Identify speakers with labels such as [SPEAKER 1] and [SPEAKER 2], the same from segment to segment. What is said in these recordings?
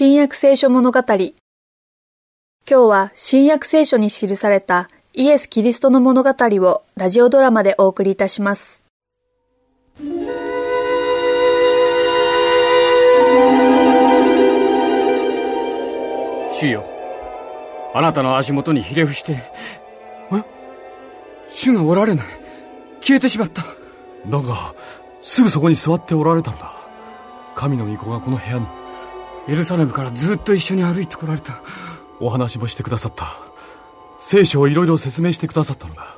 [SPEAKER 1] 新約聖書物語。今日は新約聖書に記されたイエス・キリストの物語をラジオドラマでお送りいたします。
[SPEAKER 2] 主よ、あなたの足元にひれ伏して、え？主がおられない。消えてしまった。
[SPEAKER 3] だが、すぐそこに座っておられたんだ。神の御子がこの部屋に。
[SPEAKER 2] エルサレムからずっと一緒に歩いてこられた。
[SPEAKER 3] お話もしてくださった。聖書をいろいろ説明してくださったのだ。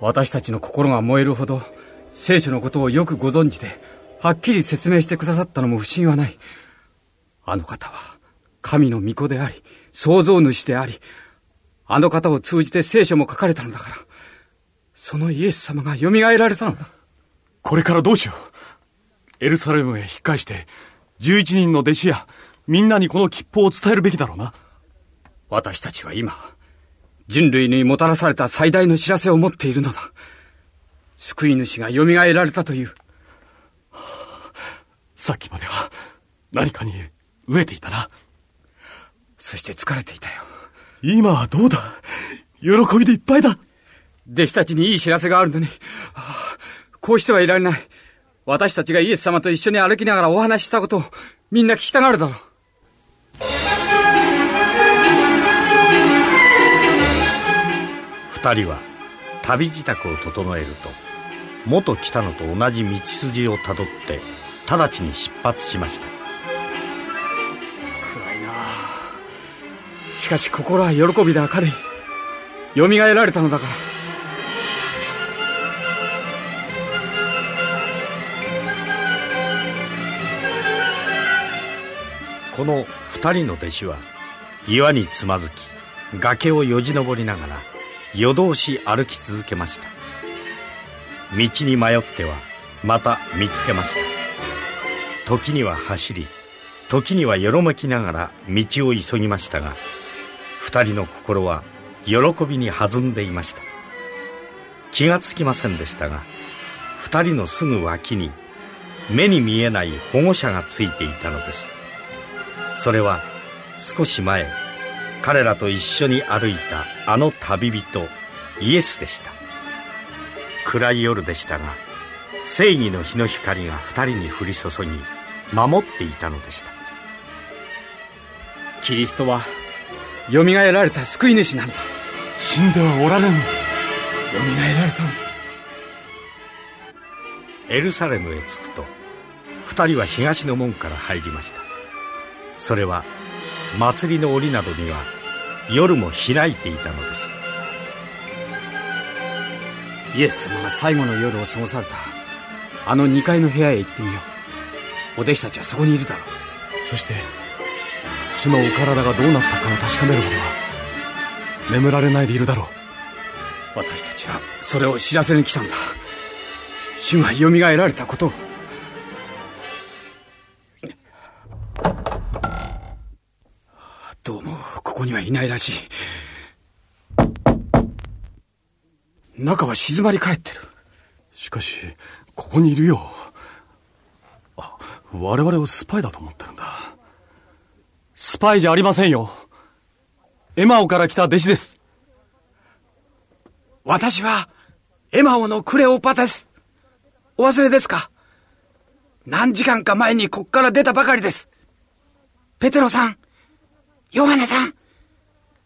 [SPEAKER 2] 私たちの心が燃えるほど、聖書のことをよくご存知で、はっきり説明してくださったのも不審はない。あの方は、神の御子であり、創造主であり、あの方を通じて聖書も書かれたのだから、そのイエス様が蘇られたのだ。
[SPEAKER 3] これからどうしよう。エルサレムへ引っ返して、11人の弟子や、みんなにこの吉報を伝えるべきだろうな。
[SPEAKER 2] 私たちは今、人類にもたらされた最大の知らせを持っているのだ。救い主が蘇られたという。
[SPEAKER 3] さっきまでは何かに飢えていたな。
[SPEAKER 2] そして疲れていたよ。
[SPEAKER 3] 今はどうだ喜びでいっぱいだ
[SPEAKER 2] 弟子たちにいい知らせがあるのに、こうしてはいられない。私たちがイエス様と一緒に歩きながらお話ししたことをみんな聞きたがるだろう。
[SPEAKER 4] 二人は旅支度を整えると、元来たのと同じ道筋をたどって、直ちに出発しました。
[SPEAKER 2] しかし心は喜びで明るい。蘇られたのだから。
[SPEAKER 4] この二人の弟子は岩につまずき崖をよじ登りながら夜通し歩き続けました。道に迷ってはまた見つけました。時には走り時にはよろめきながら道を急ぎましたが二人の心は喜びに弾んでいました。気がつきませんでしたが二人のすぐ脇に目に見えない保護者がついていたのです。それは少し前彼らと一緒に歩いたあの旅人イエスでした。暗い夜でしたが正義の日の光が二人に降り注ぎ守っていたのでした。
[SPEAKER 2] キリストは蘇られた救い主なのだ。
[SPEAKER 3] 死んではおられぬ。
[SPEAKER 2] 蘇られたのだ。
[SPEAKER 4] エルサレムへ着くと二人は東の門から入りました。それは祭りの檻などには夜も開いていたのです。
[SPEAKER 2] イエス様が最後の夜を過ごされた。あの2階の部屋へ行ってみよう。お弟子たちはそこにいるだろ
[SPEAKER 3] う。そして主のお体がどうなったかを確かめるまでは眠られないでいるだろう。
[SPEAKER 2] 私たちはそれを知らせに来たのだ。主が蘇られたことを。にはいないらしい中は静まり返ってる
[SPEAKER 3] しかしここにいるよあ我々をスパイだと思ってるんだスパイじゃありませんよ。エマオから来た弟子です。
[SPEAKER 2] 私は、エマオのクレオパです。お忘れですか？何時間か前にこっから出たばかりです。ペテロさん、ヨハネさん、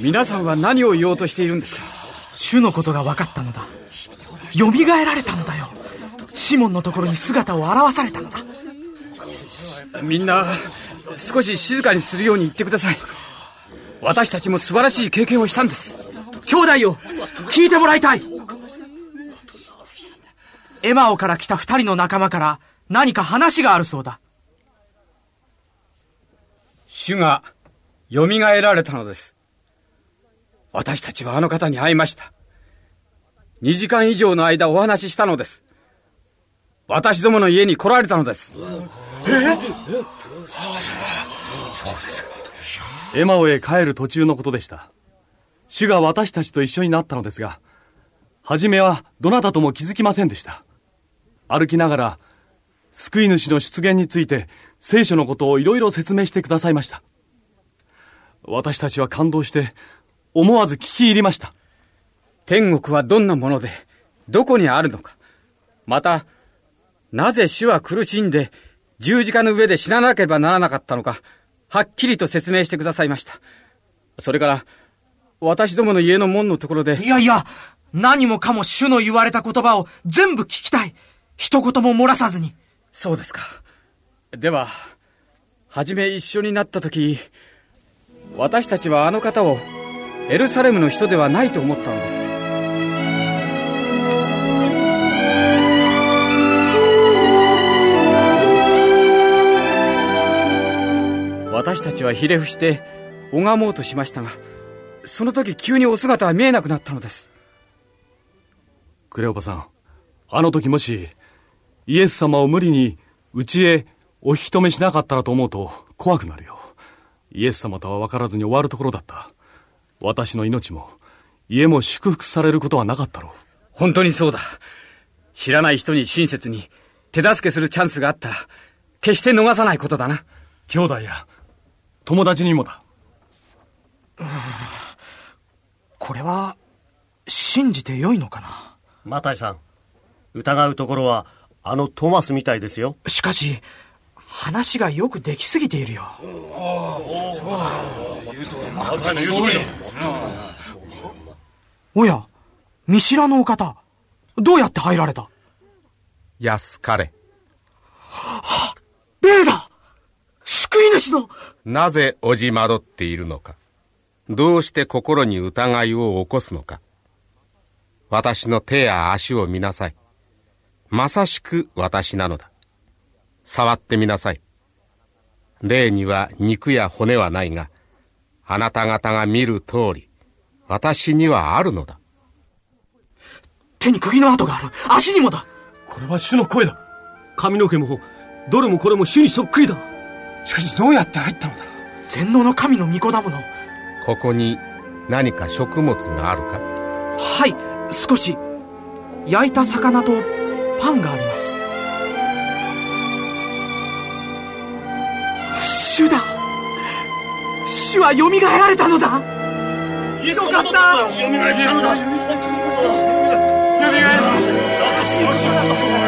[SPEAKER 2] 皆さんは何を言おうとしているんですか？
[SPEAKER 5] 主のことが分かったのだ。蘇られたのだよ。シモンのところに姿を現されたのだ。
[SPEAKER 2] みんな少し静かにするように言ってください。私たちも素晴らしい経験をしたんです。
[SPEAKER 5] 兄弟よ聞いてもらいたい。エマオから来た二人の仲間から何か話があるそうだ。
[SPEAKER 2] 主が蘇られたのです。私たちはあの方に会いました。2時間以上の間お話ししたのです。私どもの家に来られたのです。ええそう
[SPEAKER 3] ですエマオへ帰る途中のことでした。主が私たちと一緒になったのですが、初めはどなたとも気づきませんでした。歩きながら、救い主の出現について聖書のことをいろいろ説明してくださいました。私たちは感動して、思わず聞き入りました。
[SPEAKER 2] 天国はどんなもので、どこにあるのか。また、なぜ主は苦しんで十字架の上で死ななければならなかったのか、はっきりと説明してくださいました。それから、私どもの家の門のところで。
[SPEAKER 5] いやいや、何もかも主の言われた言葉を全部聞きたい。一言も漏らさずに。
[SPEAKER 2] そうですか。では、はじめ一緒になった時、私たちはあの方をエルサレムの人ではないと思ったのです。私たちはひれ伏して拝もうとしましたが、その時急にお姿は見えなくなったのです。
[SPEAKER 3] クレオパさん、あの時もし、イエス様を無理に家へお引き止めしなかったらと思うと怖くなるよ。イエス様とは分からずに終わるところだった。私の命も、家も祝福されることはなかったろう。
[SPEAKER 2] 本当にそうだ。知らない人に親切に手助けするチャンスがあったら、決して逃さないことだな。
[SPEAKER 3] 兄弟や、友達にもだ。
[SPEAKER 5] これは、信じてよいのかな？
[SPEAKER 6] マタイさん、疑うところは、あのトマスみたいですよ。
[SPEAKER 5] しかし、話がよくできすぎているよ。おや、見知らぬお方、どうやって入られた？
[SPEAKER 7] 安かれ。
[SPEAKER 5] は霊だ救い主の
[SPEAKER 7] なぜおじまどっているのか？どうして心に疑いを起こすのか？私の手や足を見なさい。まさしく私なのだ。触ってみなさい。霊には肉や骨はないが、あなた方が見る通り、私にはあるのだ。
[SPEAKER 5] 手に釘の跡がある。足にもだ。
[SPEAKER 3] これは主の声だ。
[SPEAKER 6] 髪の毛も、どれもこれも主にそっくりだ。
[SPEAKER 2] しかしどうやって入ったのだ
[SPEAKER 5] 全能の神の御子だもの。
[SPEAKER 7] ここに何か食物があるか？
[SPEAKER 5] はい、少し。焼いた魚とパンがあります。主だ。主はよみがえられたのだ。
[SPEAKER 6] よかった。よみがえた。よみがえた。